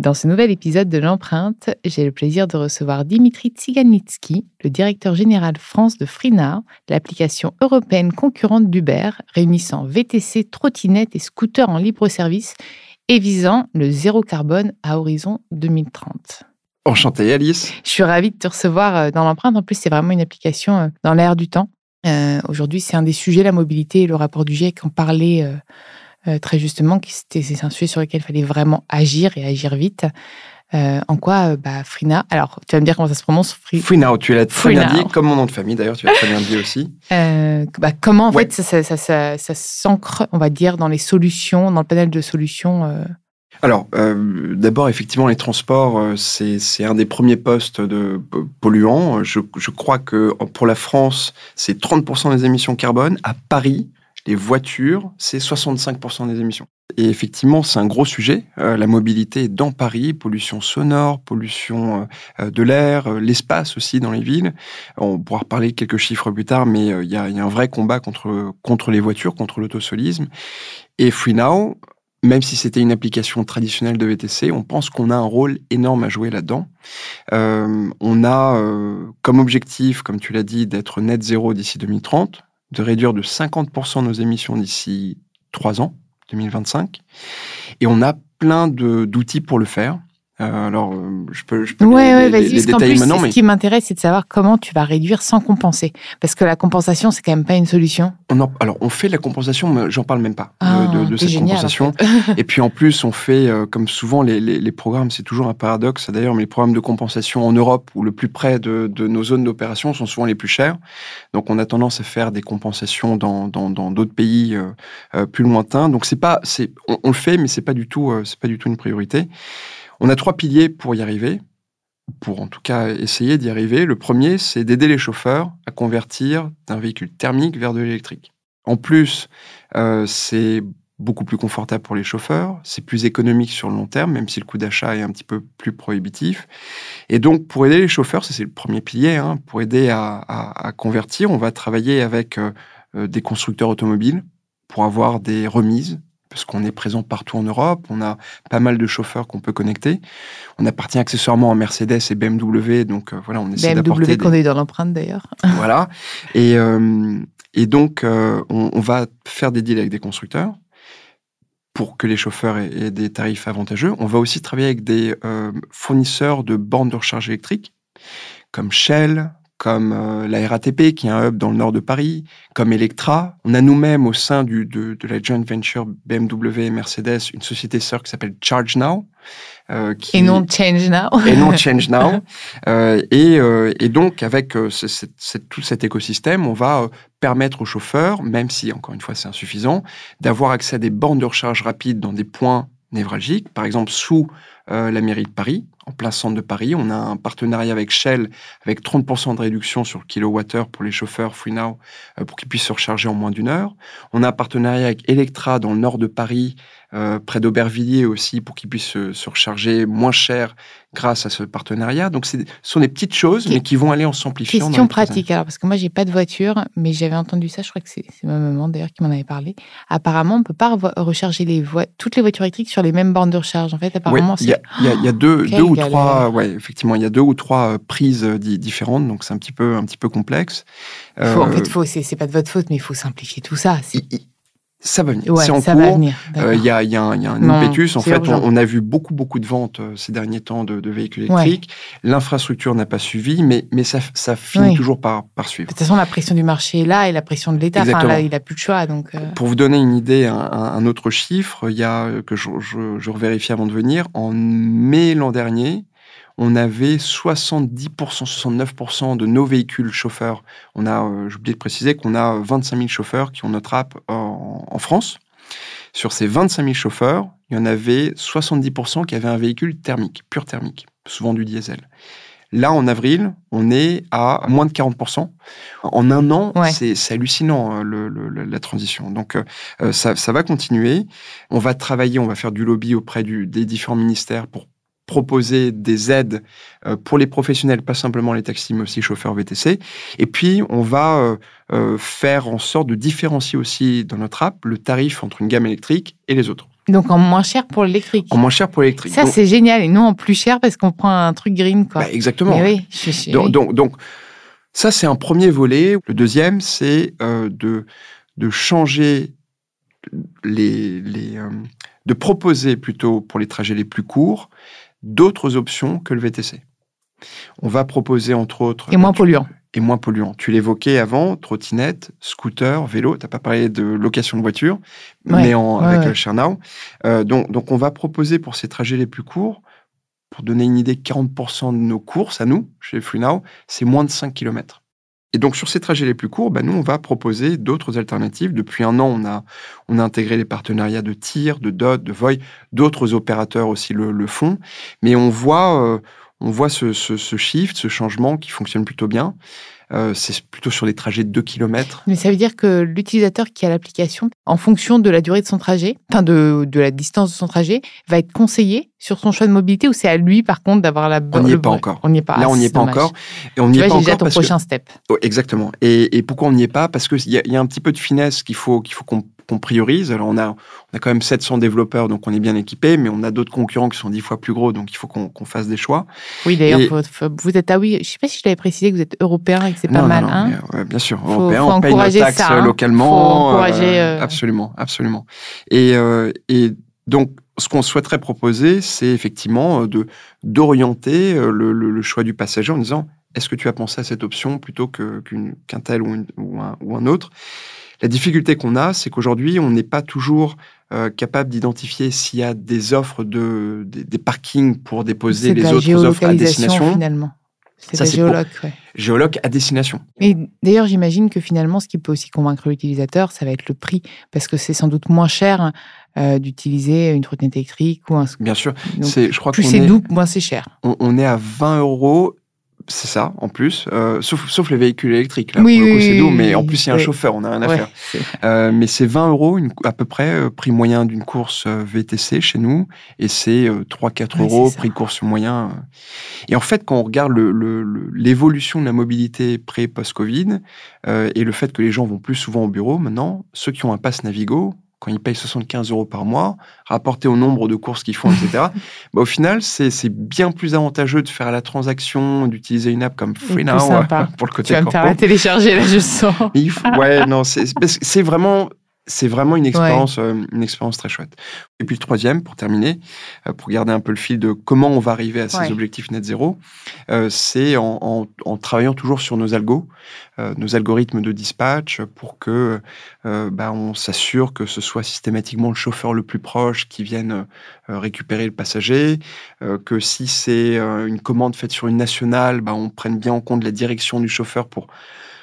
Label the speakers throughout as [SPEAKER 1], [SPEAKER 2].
[SPEAKER 1] Dans ce nouvel épisode de l'empreinte, j'ai le plaisir de recevoir Dimitri Tsiganitsky, le directeur général France de Freena, l'application européenne concurrente d'Uber, réunissant VTC, trottinettes et scooters en libre service et visant le zéro carbone à horizon 2030.
[SPEAKER 2] Enchanté Alice.
[SPEAKER 1] Je suis ravie de te recevoir euh, dans l'empreinte. En plus, c'est vraiment une application euh, dans l'air du temps. Euh, Aujourd'hui, c'est un des sujets, la mobilité et le rapport du GIEC en parlait euh, euh, très justement, c'était c'est un sujet sur lequel il fallait vraiment agir et agir vite. Euh, en quoi, euh, bah, Frina, alors tu vas me dire comment ça se prononce Fri-
[SPEAKER 2] Freenow, tu l'as très bien dit, comme mon nom de famille d'ailleurs, tu l'as très bien dit aussi.
[SPEAKER 1] Euh, bah, comment en
[SPEAKER 2] Ouais.
[SPEAKER 1] fait ça, ça, ça, ça- ça s'ancre, on va dire, dans les solutions, dans le panel de solutions
[SPEAKER 2] Alors, euh, d'abord, effectivement, les transports, euh, c'est un des premiers postes de polluants. Je, je crois que pour la France, c'est 30% des émissions carbone. À Paris, les voitures, c'est 65% des émissions. Et effectivement, c'est un gros sujet. Euh, la mobilité dans Paris, pollution sonore, pollution euh, de l'air, euh, l'espace aussi dans les villes. On pourra reparler quelques chiffres plus tard, mais euh, il y, a, un vrai combat contre, contre les voitures, contre l'autosolisme. Et FreeNow, même si c'était une application traditionnelle de VTC, on pense qu'on a un rôle énorme à jouer là-dedans. Euh, on a euh, comme objectif, comme tu l'as dit, d'être net zéro d'ici 2030, de réduire de 50% nos émissions d'ici 3 ans, 2025. Et on a plein d'outils pour le faire. Euh, alors, euh, je peux, je peux
[SPEAKER 1] Ouais,
[SPEAKER 2] les,
[SPEAKER 1] ouais,
[SPEAKER 2] les-
[SPEAKER 1] vas-y,
[SPEAKER 2] les
[SPEAKER 1] parce qu'en
[SPEAKER 2] détailler
[SPEAKER 1] plus,
[SPEAKER 2] maintenant,
[SPEAKER 1] ce
[SPEAKER 2] mais
[SPEAKER 1] qui m'intéresse, c'est de savoir comment tu vas réduire sans compenser. Parce que la compensation, c'est quand même pas une solution.
[SPEAKER 2] on en- alors on fait la compensation, mais j'en parle même pas de-
[SPEAKER 1] Ah,
[SPEAKER 2] de, de
[SPEAKER 1] t'es
[SPEAKER 2] cette
[SPEAKER 1] génial, en
[SPEAKER 2] compensation.
[SPEAKER 1] fait.
[SPEAKER 2] Et puis en plus, on fait, euh, comme souvent, les, programmes, c'est toujours un paradoxe d'ailleurs, mais les programmes de compensation en Europe ou le plus près de, de nos zones d'opération sont souvent les plus chers. Donc on a tendance à faire des compensations dans dans- dans d'autres pays euh, plus lointains. Donc c'est pas, c'est, on, on le fait, mais c'est pas du tout, c'est pas du tout une priorité. On a trois piliers pour y arriver, pour en tout cas essayer d'y arriver. Le premier, c'est d'aider les chauffeurs à convertir d'un véhicule thermique vers de l'électrique. En plus, euh, c'est beaucoup plus confortable pour les chauffeurs, c'est plus économique sur le long terme, même si le coût d'achat est un petit peu plus prohibitif. Et donc, pour aider les chauffeurs, c'est le premier pilier, hein, pour aider à convertir, on va travailler avec euh, euh, des constructeurs automobiles pour avoir des remises, parce qu'on est présent partout en Europe, on a pas mal de chauffeurs qu'on peut connecter. On appartient accessoirement à Mercedes et BMW, donc euh, voilà, on essaie d'apporter
[SPEAKER 1] BMW
[SPEAKER 2] des
[SPEAKER 1] qu'on a eu dans l'empreinte d'ailleurs.
[SPEAKER 2] voilà. Et, euh, et donc, euh, on, on va faire des deals avec des constructeurs pour que les chauffeurs aient, aient des tarifs avantageux. On va aussi travailler avec des fournisseurs de bornes de recharge électrique, comme Shell, comme euh, la RATP, qui est un hub dans le nord de Paris, comme Electra. On a nous-mêmes, au sein du, de, de la joint venture BMW et Mercedes, une société sœur qui s'appelle Charge Now. euh, qui,
[SPEAKER 1] Et non Change Now.
[SPEAKER 2] et non Change Now. Euh, et, euh, et donc, avec tout cet écosystème, on va permettre aux chauffeurs, même si, encore une fois, c'est insuffisant, d'avoir accès à des bornes de recharge rapide dans des points névralgiques, par exemple sous euh, la mairie de Paris, en plein centre de Paris. On a un partenariat avec Shell, avec 30% de réduction sur le kilowattheure pour les chauffeurs FreeNow, euh, pour qu'ils puissent se recharger en moins d'une heure. On a un partenariat avec Electra dans le nord de Paris, euh, près d'Aubervilliers aussi, pour qu'ils puissent se, recharger moins cher grâce à ce partenariat. Donc, ce sont des petites choses, mais qui vont aller en s'amplifiant.
[SPEAKER 1] Question pratique, alors, parce que moi, j'ai pas de voiture, mais j'avais entendu ça, je crois que c'est ma maman d'ailleurs qui m'en avait parlé. Apparemment, on peut pas recharger les toutes les voitures électriques sur les mêmes bornes de recharge. En fait, apparemment,
[SPEAKER 2] il y, y, a deux, deux ou trois, ouais, effectivement, il y a deux ou trois euh, prises euh, différentes, donc c'est un petit peu, un petit peu complexe.
[SPEAKER 1] en fait, c'est pas de votre faute, mais il faut simplifier tout ça.
[SPEAKER 2] Ça va venir. c'est en cours. Euh, il y, a, y, a, y, a, un impétus. En fait, on, a vu beaucoup, beaucoup de ventes euh, ces derniers temps de, de véhicules électriques. L'infrastructure n'a pas suivi, mais, mais ça, ça finit toujours par, par suivre.
[SPEAKER 1] De toute façon, la pression du marché est là et la pression de l'État, enfin, là, il n'a plus de choix. Donc, euh.
[SPEAKER 2] Pour vous donner une idée, un, un autre chiffre, il y a, que je, je, je revérifie avant de venir, en mai l'an dernier, on avait 70%, 69% de nos véhicules chauffeurs. On a, euh, j'ai oublié de préciser qu'on a 25 000 chauffeurs qui ont notre app en, France. Sur ces 25 000 chauffeurs, il y en avait 70% qui avaient un véhicule thermique, pur thermique, souvent du diesel. Là, en avril, on est à moins de 40%. En un an, c'est hallucinant hein, la transition. Donc, euh, ça, va continuer. On va travailler, on va faire du lobby auprès des différents ministères pour proposer des aides euh, pour les professionnels, pas simplement les taxis, mais aussi chauffeurs VTC. Et puis, on va euh, euh, faire en sorte de différencier aussi dans notre app le tarif entre une gamme électrique et les autres.
[SPEAKER 1] Donc en moins cher pour l'électrique.
[SPEAKER 2] En moins cher pour l'électrique.
[SPEAKER 1] Ça, c'est génial. Et non en plus cher parce qu'on prend un truc green. Quoi.
[SPEAKER 2] Bah, exactement.
[SPEAKER 1] oui,
[SPEAKER 2] donc, donc, donc, ça, c'est un premier volet. Le deuxième, c'est de, de changer les, les de proposer plutôt pour les trajets les plus courts d'autres options que le VTC. On va proposer entre autres...
[SPEAKER 1] Et moins polluant.
[SPEAKER 2] Et moins polluant. Tu l'évoquais avant, trottinette, scooter, vélo. Tu n'as pas parlé de location de voiture, mais en, avec ouais. ShareNow. Euh, donc, donc, on va proposer pour ces trajets les plus courts, pour donner une idée, 40% de nos courses à nous, chez FreeNow, c'est moins de 5 km. Et donc, sur ces trajets les plus courts, ben, nous, on va proposer d'autres alternatives. Depuis un an, on a, on a intégré les partenariats de TIR, de DOT, de VOI. D'autres opérateurs aussi le, le, font. Mais on voit, euh, on voit ce, ce, ce shift, ce changement qui fonctionne plutôt bien. Euh, c'est plutôt sur des trajets de 2 km.
[SPEAKER 1] Mais ça veut dire que l'utilisateur qui a l'application, en fonction de la durée de son trajet, enfin de, de, la distance de son trajet, va être conseillé sur son choix de mobilité ou c'est à lui par contre d'avoir la
[SPEAKER 2] bonne. On n'y est pas encore.
[SPEAKER 1] On n'y est pas.
[SPEAKER 2] Là, on n'y est pas encore. Et on n'y est pas
[SPEAKER 1] encore. ton prochain step.
[SPEAKER 2] Oh, exactement. Et, et, pourquoi on n'y est pas? Parce qu'il y, y, a un petit peu de finesse qu'il faut qu'il faut qu'on qu'on priorise. Alors, on a, on a quand même 700 développeurs, donc on est bien équipé, mais on a d'autres concurrents qui sont 10 fois plus gros, donc il faut qu'on fasse des choix.
[SPEAKER 1] Oui, d'ailleurs, vous êtes, ah oui, je sais pas si je l'avais précisé que vous êtes européen et que c'est pas mal. Non, hein
[SPEAKER 2] mais, bien sûr, européen, on paye nos taxes ça, hein. localement.
[SPEAKER 1] encourager, euh,
[SPEAKER 2] euh, Absolument, absolument. Et, euh, et donc, ce qu'on souhaiterait proposer, c'est effectivement de d'orienter le, le, choix du passager en disant est-ce que tu as pensé à cette option plutôt qu'un tel ou, ou, un, ou, un, autre? La difficulté qu'on a, c'est qu'aujourd'hui, on n'est pas toujours euh, capable d'identifier s'il y a des offres de des, parkings pour déposer les autres offres à destination.
[SPEAKER 1] Finalement. C'est la géologue, ouais.
[SPEAKER 2] géologue à destination.
[SPEAKER 1] Et d'ailleurs, j'imagine que finalement, ce qui peut aussi convaincre l'utilisateur, ça va être le prix, parce que c'est sans doute moins cher euh, d'utiliser une trottinette électrique ou un.
[SPEAKER 2] Bien sûr. c'est, je crois
[SPEAKER 1] plus c'est doux, moins c'est cher.
[SPEAKER 2] On, on, est à 20 euros c'est ça, en plus, euh, sauf, sauf les véhicules électriques. Là,
[SPEAKER 1] oui,
[SPEAKER 2] pour le coup,
[SPEAKER 1] c'est
[SPEAKER 2] doux, mais en plus, il y a un chauffeur, on n'a rien à faire. Euh, mais c'est 20 euros une, à peu près, euh, prix moyen d'une course VTC chez nous, et c'est 3-4 euros, prix course moyen. Et en fait, quand on regarde l'évolution le, le, de la mobilité pré- post-Covid, et le fait que les gens vont plus souvent au bureau maintenant, ceux qui ont un pass Navigo, quand ils payent 75 euros par mois, rapporté au nombre de courses qu'ils font, etc., bah, au final, c'est bien plus avantageux de faire la transaction, d'utiliser une app comme FreeNow pour le côté
[SPEAKER 1] Tu vas me faire la télécharger, là, je sens.
[SPEAKER 2] ouais, non, c'est vraiment c'est vraiment une expérience, euh, une expérience très chouette. Et puis le troisième, pour terminer, euh, pour garder un peu le fil de comment on va arriver à ces objectifs net zéro, euh, c'est en, travaillant toujours sur nos algos, nos algorithmes de dispatch, pour que bah, on s'assure que ce soit systématiquement le chauffeur le plus proche qui vienne récupérer le passager, que si c'est une commande faite sur une nationale, bah, on prenne bien en compte la direction du chauffeur pour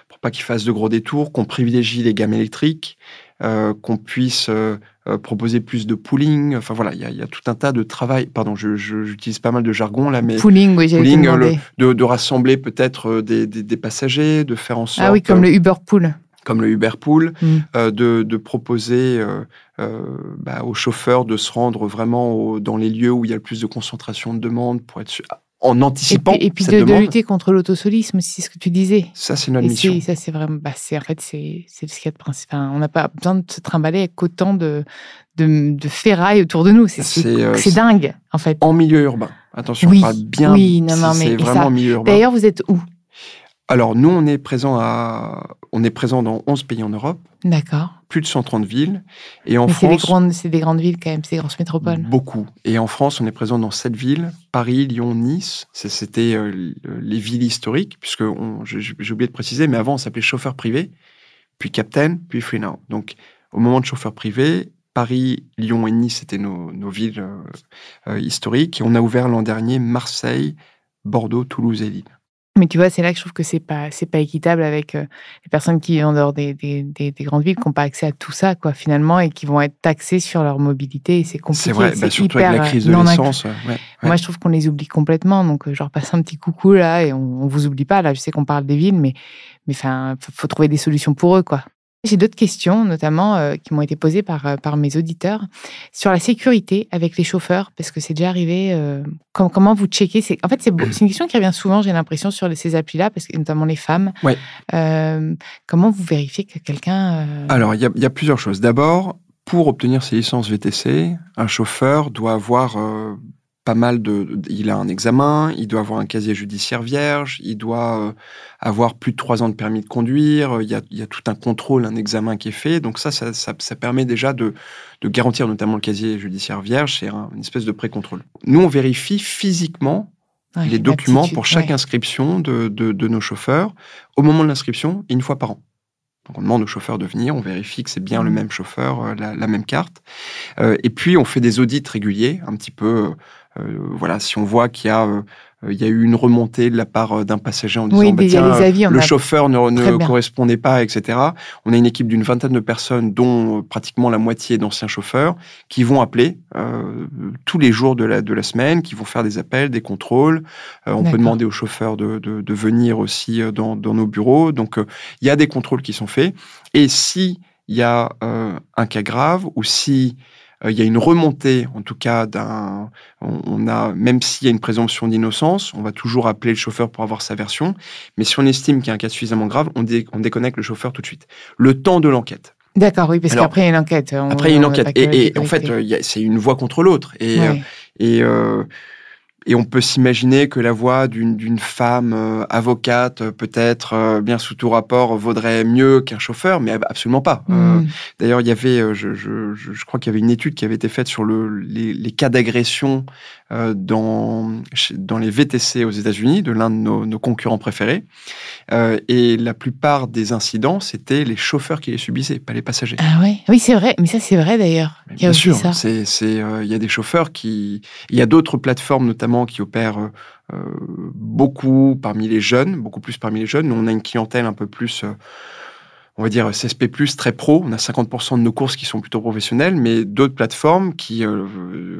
[SPEAKER 2] pour pas qu'il fasse de gros détours, qu'on privilégie les gammes électriques, euh, qu'on puisse euh, euh, proposer plus de pooling. Enfin voilà, il y, a, y a tout un tas de travail. Pardon, j'utilise pas mal de jargon là, mais
[SPEAKER 1] pooling, oui, j'ai
[SPEAKER 2] de, de, rassembler peut-être des, des, des, passagers, de faire en sorte.
[SPEAKER 1] Ah oui, comme le Uber Pool
[SPEAKER 2] comme le Uber Pool, mm. euh, de, de, proposer euh, euh, bah, aux chauffeurs de se rendre vraiment dans les lieux où il y a le plus de concentration de demande pour être en anticipant
[SPEAKER 1] et puis, de, lutter contre l'autosolisme, c'est ce que tu disais.
[SPEAKER 2] Ça, c'est notre mission.
[SPEAKER 1] Ça, c'est vraiment, bah, c'est en fait, c'est ce qu'il y a de principal. on n'a pas besoin de se trimballer avec autant de, de, de ferraille autour de nous. C'est dingue, en fait.
[SPEAKER 2] En milieu urbain. Attention, on parle bien.
[SPEAKER 1] Oui, non, non, mais
[SPEAKER 2] c'est vraiment en milieu urbain.
[SPEAKER 1] D'ailleurs, vous êtes où?
[SPEAKER 2] Alors, nous, on est présent à, on est présent dans 11 pays en Europe.
[SPEAKER 1] D'accord.
[SPEAKER 2] Plus de 130 villes. Et en
[SPEAKER 1] Mais
[SPEAKER 2] France.
[SPEAKER 1] C'est des, grandes, c'est des grandes villes quand même, c'est des grosses métropoles.
[SPEAKER 2] Beaucoup. Et en France, on est présent dans 7 villes Paris, Lyon, Nice. C'était euh, les villes historiques, puisque j'ai oublié de préciser, mais avant, on s'appelait chauffeur privé, puis captain, puis free now. Donc, au moment de chauffeur privé, Paris, Lyon et Nice, c'était nos, nos villes euh, euh, historiques. Et on a ouvert l'an dernier Marseille, Bordeaux, Toulouse et Lille.
[SPEAKER 1] Mais tu vois, c'est là que je trouve que c'est pas c'est pas équitable avec euh, les personnes qui vivent en dehors des, des, des, grandes villes, qui n'ont pas accès à tout ça, quoi, finalement, et qui vont être taxées sur leur mobilité. Et c'est compliqué.
[SPEAKER 2] C'est vrai, bah, surtout avec la crise de l'essence.
[SPEAKER 1] Moi, je trouve qu'on les oublie complètement. Donc, euh, je leur passe un petit coucou là, et on, on vous oublie pas. Là, je sais qu'on parle des villes, mais mais enfin, faut trouver des solutions pour eux, quoi. J'ai d'autres questions, notamment euh, qui m'ont été posées par, euh, par mes auditeurs, sur la sécurité avec les chauffeurs, parce que c'est déjà arrivé. Euh, comment vous checkez En fait, c'est une question qui revient souvent, j'ai l'impression, sur ces applis-là, parce que notamment les femmes.
[SPEAKER 2] Ouais.
[SPEAKER 1] comment vous vérifiez que quelqu'un.
[SPEAKER 2] Alors, il y, y, a plusieurs choses. D'abord, pour obtenir ses licences VTC, un chauffeur doit avoir pas mal de, Il a un examen, il doit avoir un casier judiciaire vierge, il doit euh, avoir plus de trois ans de permis de conduire, il y, a, il y, a, tout un contrôle, un examen qui est fait. Donc ça, ça, ça, permet déjà de, de, garantir notamment le casier judiciaire vierge, c'est une espèce de pré-contrôle. Nous, on vérifie physiquement les documents pour chaque inscription de, de, de, nos chauffeurs au moment de l'inscription et une fois par an. Donc on demande au chauffeur de venir, on vérifie que c'est bien le mmh. même chauffeur, euh, la, la, même carte. Euh, et puis on fait des audits réguliers, un petit peu voilà, si on voit qu'il y a euh, il y a eu une remontée de la part euh, d'un passager en disant bah, le chauffeur ne, correspondait pas, etc. On a une équipe d'une vingtaine de personnes, dont pratiquement la moitié d'anciens chauffeurs, qui vont appeler tous les jours de la, de la semaine, qui vont faire des appels, des contrôles. on peut demander aux chauffeurs de, de, venir aussi dans, dans, nos bureaux. Donc, il y a des contrôles qui sont faits. Et si il y a un cas grave ou si euh, il y a une remontée, en tout cas, d'un. On, a, même s'il y a une présomption d'innocence, on va toujours appeler le chauffeur pour avoir sa version. Mais si on estime qu'il y a un cas suffisamment grave, on, déconnecte le chauffeur tout de suite. Le temps de l'enquête.
[SPEAKER 1] D'accord, oui, parce qu'après il y a une enquête.
[SPEAKER 2] après il y a une enquête. Et, en fait, c'est une voie contre l'autre. Et, et euh, et on peut s'imaginer que la voix d'une femme euh, avocate, euh, peut-être euh, bien sous tout rapport, vaudrait mieux qu'un chauffeur, mais absolument pas. Mm. D'ailleurs, il y avait, je, je, je crois qu'il y avait une étude qui avait été faite sur le, les, les cas d'agression dans, dans les VTC aux États-Unis, de l'un de nos, nos, concurrents préférés. et la plupart des incidents, c'était les chauffeurs qui les subissaient, pas les passagers.
[SPEAKER 1] Ah ouais. Oui, c'est vrai. Mais ça, c'est vrai d'ailleurs.
[SPEAKER 2] Bien sûr. Il y a des chauffeurs qui. Il y a d'autres plateformes, notamment qui opèrent euh, euh, beaucoup parmi les jeunes, beaucoup plus parmi les jeunes. Nous, on a une clientèle un peu plus euh, on va dire CSP+, très pro. On a 50% de nos courses qui sont plutôt professionnelles, mais d'autres plateformes qui,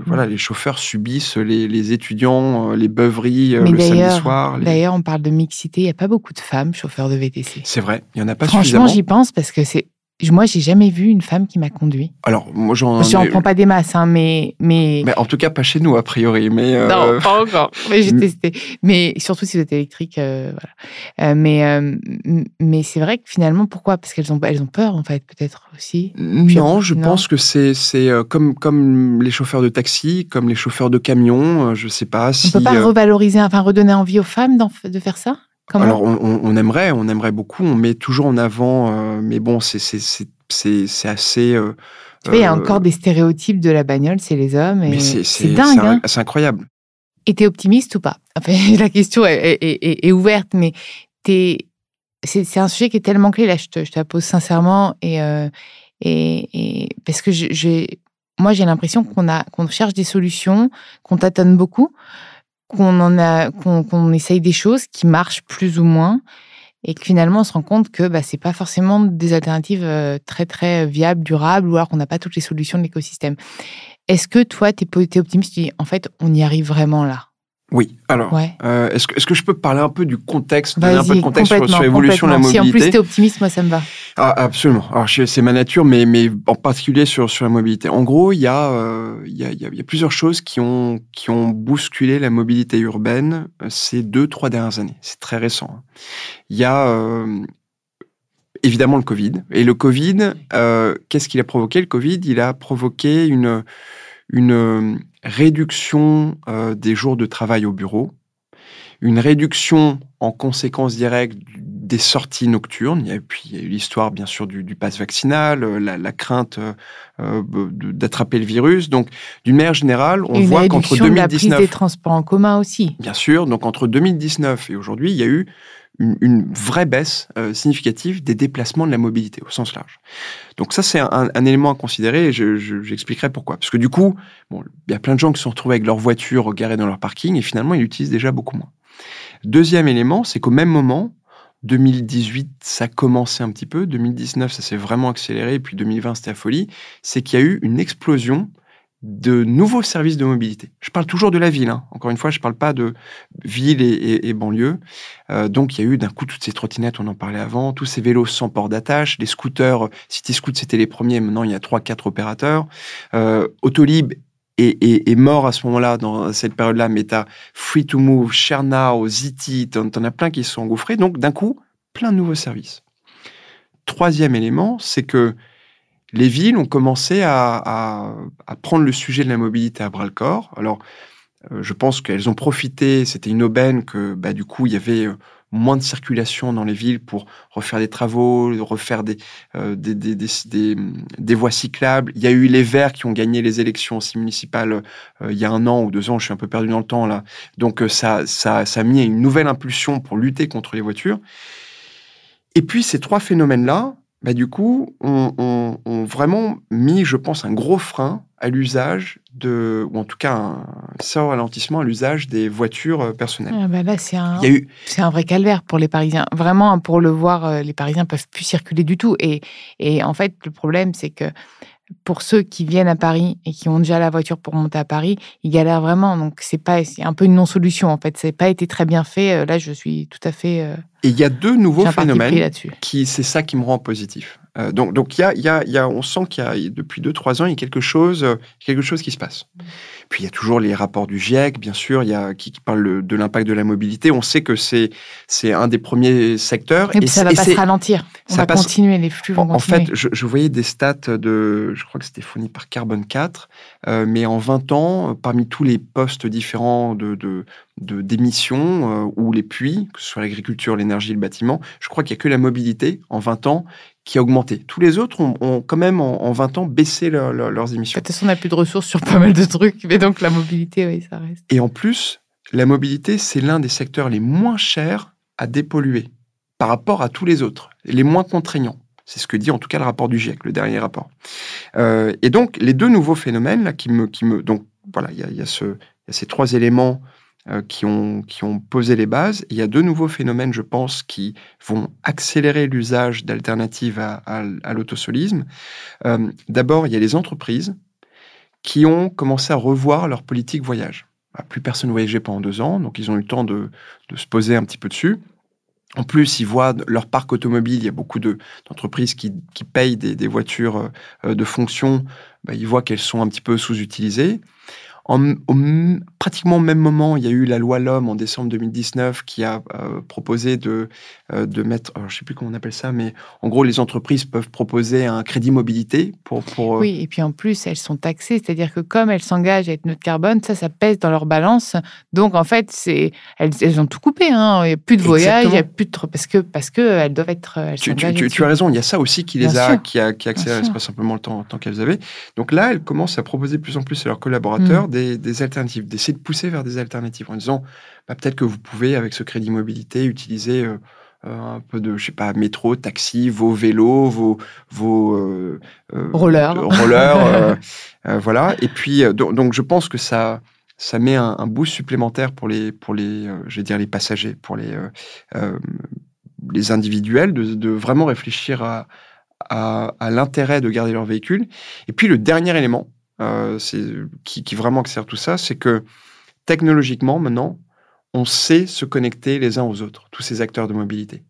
[SPEAKER 2] voilà, les chauffeurs subissent les, étudiants, les beuveries le samedi soir.
[SPEAKER 1] D'ailleurs, on parle de mixité. Il n'y a pas beaucoup de femmes chauffeurs de VTC.
[SPEAKER 2] C'est vrai, il n'y en a pas
[SPEAKER 1] suffisamment. Franchement, j'y pense parce que c'est moi, j'ai jamais vu une femme qui m'a conduit.
[SPEAKER 2] Alors, moi, j'en.
[SPEAKER 1] Prends pas des masses, hein, mais, mais.
[SPEAKER 2] Mais en tout cas, pas chez nous, a priori. Mais
[SPEAKER 1] euh, Non, pas encore. Mais j'ai testé. Mais surtout si vous êtes électrique, euh, voilà. Euh, mais mais c'est vrai que finalement, pourquoi? Parce qu'elles ont, elles ont peur, en fait, peut-être aussi.
[SPEAKER 2] non, je pense que c'est c'est comme, comme les chauffeurs de taxi, comme les chauffeurs de camion, je sais pas si.
[SPEAKER 1] On peut pas revaloriser, enfin, redonner envie aux femmes de faire ça?
[SPEAKER 2] Alors on, aimerait, on aimerait beaucoup, on met toujours en avant, euh, mais bon, c'est assez. Euh,
[SPEAKER 1] il y a encore des stéréotypes de la bagnole, c'est les hommes, et c'est dingue. Hein.
[SPEAKER 2] C'est incroyable.
[SPEAKER 1] Et t'es optimiste ou pas? Enfin, La question est, est, ouverte, mais c'est un sujet qui est tellement clé. Là, je te, je te la pose sincèrement, et, euh, et, parce que j'ai, moi, j'ai l'impression qu'on a qu'on cherche des solutions, qu'on tâtonne beaucoup qu'on en a, qu'on essaye des choses qui marchent plus ou moins. et que finalement on se rend compte que bah, c'est pas forcément des alternatives euh, très très viables, durables, ou alors qu'on n'a pas toutes les solutions de l'écosystème. Est-ce que toi, tu es, optimiste? Tu dis, en fait, on y arrive vraiment là
[SPEAKER 2] oui, alors, euh, est-ce que, est que je peux parler un peu du contexte, donner un peu de contexte sur, l'évolution de la mobilité
[SPEAKER 1] Si en plus tu es optimiste, moi ça me va.
[SPEAKER 2] Ah, absolument. Alors c'est ma nature, mais, mais en particulier sur, sur la mobilité. En gros, il y, a, euh, il, y a, il y a plusieurs choses qui ont, qui ont bousculé la mobilité urbaine euh, ces deux, trois dernières années. C'est très récent. Hein. Il y a euh, évidemment le Covid. Et le Covid, qu'est-ce qu'il a provoqué? Le Covid, il a provoqué une une euh, réduction euh, des jours de travail au bureau, une réduction en conséquence directe des sorties nocturnes. Et puis, il y a eu l'histoire, bien sûr, du, du pass vaccinal, euh, la, crainte d'attraper le virus. Donc, d'une manière générale, on voit qu'entre 2019... la prise
[SPEAKER 1] des transports en commun aussi.
[SPEAKER 2] Bien sûr. Donc, entre 2019 et aujourd'hui, il y a eu une, vraie baisse euh, significative des déplacements de la mobilité au sens large. Donc ça, c'est un, élément à considérer et j'expliquerai pourquoi. Parce que du coup, bon, il y a plein de gens qui se sont retrouvés avec leur voiture garée dans leur parking et finalement, ils l'utilisent déjà beaucoup moins. Deuxième élément, c'est qu'au même moment, 2018, ça commençait un petit peu, 2019, ça s'est vraiment accéléré, et puis 2020, c'était la folie, c'est qu'il y a eu une explosion de nouveaux services de mobilité. Je parle toujours de la ville. Hein. Encore une fois, je ne parle pas de ville et, banlieue. Euh, donc, il y a eu d'un coup toutes ces trottinettes, on en parlait avant, tous ces vélos sans port d'attache, les scooters. City Scoot, c'était les premiers. Maintenant, il y a trois, quatre opérateurs. Euh, Autolib est, mort à ce moment-là, dans cette période-là, mais tu Free to Move, ShareNow, ZT, tu en, as plein qui se sont engouffrés. Donc, d'un coup, plein de nouveaux services. Troisième élément, c'est que les villes ont commencé à, prendre le sujet de la mobilité à bras le corps. Alors, euh, je pense qu'elles ont profité, c'était une aubaine que bah, du coup, il y avait euh, moins de circulation dans les villes pour refaire des travaux, refaire des, euh, des, voies cyclables. Il y a eu les Verts qui ont gagné les élections aussi municipales il y a un an ou deux ans, je suis un peu perdu dans le temps là. Donc ça, ça, ça a mis une nouvelle impulsion pour lutter contre les voitures. Et puis ces trois phénomènes-là, bah, du coup, ont on, vraiment mis, je pense, un gros frein à l'usage de, ou en tout cas un sort ralentissement à l'usage des voitures euh, personnelles.
[SPEAKER 1] Ah bah là, c'est un, eu... c'est un vrai calvaire pour les Parisiens. Vraiment, pour le voir, euh, les Parisiens peuvent plus circuler du tout. Et, et en fait, le problème, c'est que pour ceux qui viennent à Paris et qui ont déjà la voiture pour monter à Paris, ils galèrent vraiment. Donc c'est pas, un peu une non-solution en fait. C'est pas été très bien fait. Euh, là, je suis tout à fait. Euh,
[SPEAKER 2] et il y a deux nouveaux phénomènes. Qui, c'est ça qui me rend positif. Euh, donc, y a, y a, y a, on sent qu'il y a depuis deux trois ans, il y a quelque chose, quelque chose qui se passe. Puis il y a toujours les rapports du GIEC, bien sûr, il y a qui, qui parle de l'impact de la mobilité. On sait que c'est c'est un des premiers secteurs.
[SPEAKER 1] Et, ça va pas se ralentir. On va continuer, les flux vont
[SPEAKER 2] en,
[SPEAKER 1] continuer.
[SPEAKER 2] En fait, je, je, voyais des stats de, je crois que c'était fourni par Carbone 4, euh, mais en 20 ans, parmi tous les postes différents de, de, d'émissions euh, ou les puits, que ce soit l'agriculture, l'énergie, le bâtiment, je crois qu'il n'y a que la mobilité en 20 ans qui a augmenté. Tous les autres ont, quand même en, 20 ans baissé leurs émissions.
[SPEAKER 1] De toute façon, on n'a plus de ressources sur pas mal de trucs, mais donc la mobilité, oui, ça reste.
[SPEAKER 2] Et en plus, la mobilité, c'est l'un des secteurs les moins chers à dépolluer par rapport à tous les autres, les moins contraignants. C'est ce que dit en tout cas le rapport du GIEC, le dernier rapport. Euh, et donc, les deux nouveaux phénomènes là, qui me, qui me, donc voilà, il y a, y, a ce, y a ces trois éléments qui, ont, qui ont posé les bases. Il y a deux nouveaux phénomènes, je pense, qui vont accélérer l'usage d'alternatives à, à, l'autosolisme. Euh, D'abord, il y a les entreprises qui ont commencé à revoir leur politique voyage. Bah, plus personne ne voyageait pendant deux ans, donc ils ont eu le temps de, se poser un petit peu dessus. En plus, ils voient leur parc automobile, il y a beaucoup d'entreprises qui, payent des, voitures euh, de fonction, bah, ils voient qu'elles sont un petit peu sous-utilisées. Pratiquement au même moment, il y a eu la loi L'Homme en décembre 2019 qui a euh, proposé de, euh, de mettre, je ne sais plus comment on appelle ça, mais en gros, les entreprises peuvent proposer un crédit mobilité pour... pour
[SPEAKER 1] euh, Oui, et puis en plus, elles sont taxées, c'est-à-dire que comme elles s'engagent à être neutres carbone, ça, ça pèse dans leur balance. Donc en fait, c'est elles, elles, ont tout coupé. Hein. Il n'y a plus de voyage, il n'y a plus de... Parce que parce que elles doivent être... Elles
[SPEAKER 2] tu, tu, tu, as raison, il y a ça aussi qui les a, qui a, qui a accéléré, c'est pas simplement le temps, temps qu'elles avaient. Donc là, elles commencent à proposer de plus en plus à leurs collaborateurs mm des, alternatives, de pousser vers des alternatives en disant bah, peut-être que vous pouvez, avec ce crédit mobilité, utiliser euh, euh, un peu de, je sais pas, métro, taxi, vos vélos, vos, vos
[SPEAKER 1] euh, rollers.
[SPEAKER 2] rollers voilà. Et puis, donc, je pense que ça, ça met un, boost supplémentaire pour les, pour les je vais dire les passagers, pour les les individuels de, vraiment réfléchir à, à, l'intérêt de garder leur véhicule. Et puis le dernier élément, euh, qui, qui vraiment sert tout ça, c'est que technologiquement, maintenant, on sait se connecter les uns aux autres, tous ces acteurs de mobilité.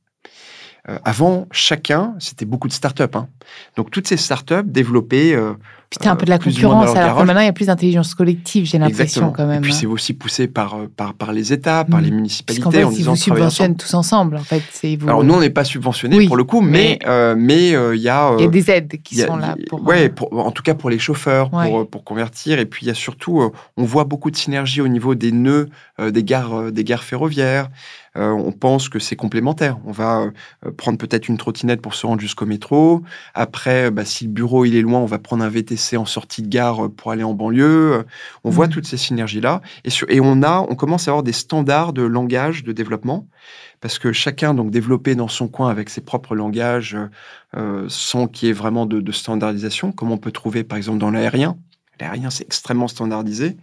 [SPEAKER 2] Euh, avant, chacun, c'était beaucoup de startups. Hein. Donc toutes ces startups développaient. Euh,
[SPEAKER 1] puis un peu de la euh, concurrence, alors que maintenant il y a plus d'intelligence collective, j'ai l'impression quand même.
[SPEAKER 2] Et puis
[SPEAKER 1] hein.
[SPEAKER 2] c'est aussi poussé par, euh, par, par les États, par les municipalités.
[SPEAKER 1] Parce en fait, ils vous subventionnent tous ensemble. En fait,
[SPEAKER 2] vous... Alors nous, on n'est pas subventionnés pour le coup, mais mais il y a.
[SPEAKER 1] Il y a des aides qui sont là.
[SPEAKER 2] Pour, ouais, en tout cas pour les chauffeurs, pour, pour convertir. Et puis il y a surtout, on voit beaucoup de synergie au niveau des nœuds des gares, des gares ferroviaires. Euh, on pense que c'est complémentaire. On va euh, prendre peut-être une trottinette pour se rendre jusqu'au métro. Après, bah, si le bureau il est loin, on va prendre un VTC en sortie de gare euh, pour aller en banlieue. On voit mmh. toutes ces synergies-là. Et, on a, on commence à avoir des standards de langage de développement parce que chacun donc développé dans son coin avec ses propres langages sans qu'il y ait vraiment de, standardisation, comme on peut trouver par exemple dans l'aérien. L'aérien, c'est extrêmement standardisé.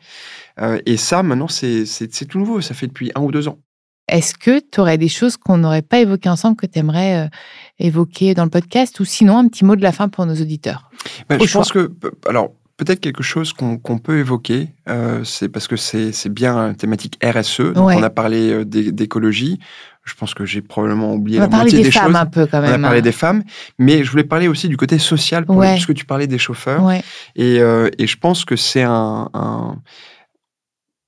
[SPEAKER 2] et ça, maintenant, c'est tout nouveau. Ça fait depuis un ou deux ans.
[SPEAKER 1] Est-ce que tu aurais des choses qu'on n'aurait pas évoquées ensemble que tu aimerais euh, évoquer dans le podcast ou sinon un petit mot de la fin pour nos auditeurs?
[SPEAKER 2] Ben, Je pense que, alors, peut-être quelque chose qu'on peut évoquer, euh, c'est parce que c'est bien une thématique RSE, donc on a parlé euh, d'écologie. Je pense que j'ai probablement oublié
[SPEAKER 1] la
[SPEAKER 2] moitié
[SPEAKER 1] des, femmes un peu quand même.
[SPEAKER 2] On a parlé des femmes, mais je voulais parler aussi du côté social, pour puisque tu parlais des chauffeurs. Et, et, je pense que c'est un, un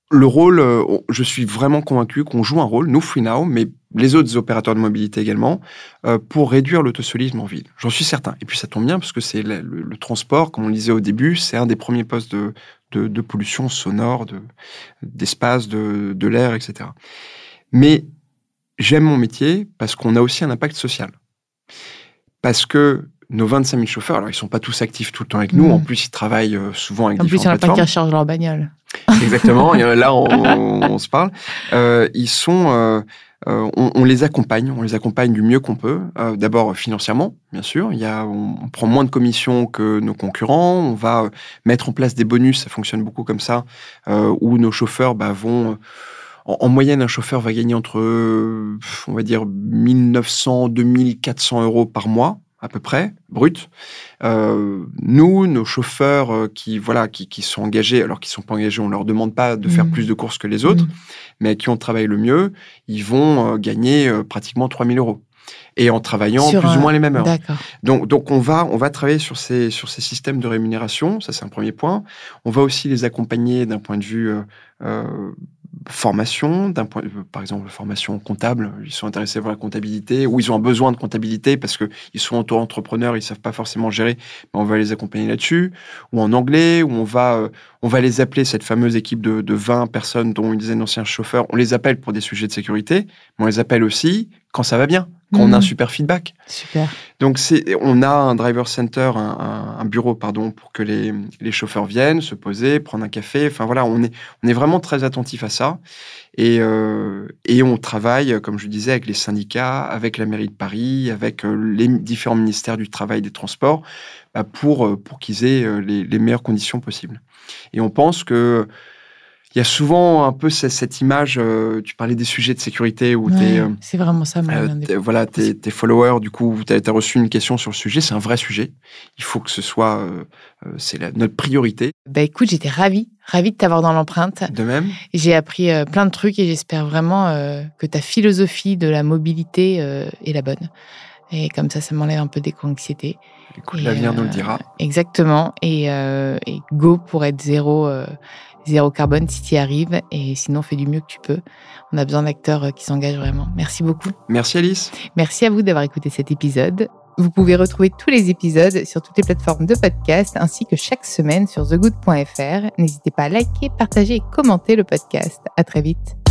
[SPEAKER 2] le rôle, euh, je suis vraiment convaincu qu'on joue un rôle, nous FreeNow, mais les autres opérateurs de mobilité également, euh, pour réduire l'autosolisme en ville. J'en suis certain. Et puis ça tombe bien parce que c'est le, transport, comme on le disait au début, c'est un des premiers postes de, de, pollution sonore, d'espace, de, de l'air, etc. Mais j'aime mon métier parce qu'on a aussi un impact social. Parce que nos 25 000 chauffeurs, alors ils sont pas tous actifs tout le temps avec nous, en plus ils travaillent euh, souvent avec
[SPEAKER 1] en
[SPEAKER 2] différentes.
[SPEAKER 1] En plus, il n'y en a pas qui rechargent leur bagnole.
[SPEAKER 2] Exactement, là on, se parle. Euh, ils sont, euh, on, les accompagne, on les accompagne du mieux qu'on peut. D'abord financièrement, bien sûr, il y a, on, prend moins de commissions que nos concurrents, on va mettre en place des bonus, ça fonctionne beaucoup comme ça, où nos chauffeurs bah, vont en, moyenne, un chauffeur va gagner entre, on va dire, 1900, 2400 euros par mois à peu près, brut. Euh, nous, nos chauffeurs euh, qui voilà qui, qui, sont engagés, alors qu'ils sont pas engagés, on leur demande pas de faire mmh. plus de courses que les autres, mmh. mais qui ont travaillé le mieux, ils vont euh, gagner pratiquement 3000 euros et en travaillant plus ou moins les mêmes heures. Donc, donc on va on va travailler sur ces sur ces systèmes de rémunération, ça c'est un premier point. On va aussi les accompagner d'un point de vue formation, d'un point, par exemple, formation comptable, ils sont intéressés par la comptabilité, ou ils ont besoin de comptabilité parce qu'ils sont auto-entrepreneurs, ils savent pas forcément gérer, mais on va les accompagner là-dessus, ou en anglais, où on va, euh, on va les appeler, cette fameuse équipe de, de 20 personnes, dont une dizaine d'anciens chauffeurs, on les appelle pour des sujets de sécurité, mais on les appelle aussi quand ça va bien, quand on a un mhm. super feedback.
[SPEAKER 1] Super.
[SPEAKER 2] Donc, c'est, on a un driver center, un, bureau, pardon, pour que les, les, chauffeurs viennent se poser, prendre un café. Enfin, voilà, on est, on est vraiment très attentif à ça. Et, euh, et on travaille, comme je disais, avec les syndicats, avec la mairie de Paris, avec euh, les différents ministères du travail et des transports, bah, pour, euh, pour qu'ils aient les, les meilleures conditions possibles. Et on pense que il y a souvent un peu cette, image, euh, tu parlais des sujets de sécurité où
[SPEAKER 1] euh, c'est vraiment ça,
[SPEAKER 2] euh, voilà, tes, followers, du coup, tu as, reçu une question sur le sujet, c'est un vrai sujet. Il faut que ce soit, c'est notre priorité.
[SPEAKER 1] Bah écoute, j'étais ravie, ravie de t'avoir dans l'empreinte.
[SPEAKER 2] De même.
[SPEAKER 1] J'ai appris plein de trucs et j'espère vraiment que ta philosophie de la mobilité est la bonne. Et comme ça, ça m'enlève un peu des anxiétés.
[SPEAKER 2] Écoute, l'avenir nous le dira.
[SPEAKER 1] Exactement. Et, et, go pour être zéro zéro carbone si tu y arrives. Et sinon, fais du mieux que tu peux. On a besoin d'acteurs euh, qui s'engagent vraiment. Merci beaucoup.
[SPEAKER 2] Merci Alice.
[SPEAKER 1] Merci à vous d'avoir écouté cet épisode. Vous pouvez retrouver tous les épisodes sur toutes les plateformes de podcast ainsi que chaque semaine sur thegood.fr. N'hésitez pas à liker, partager et commenter le podcast. À très vite.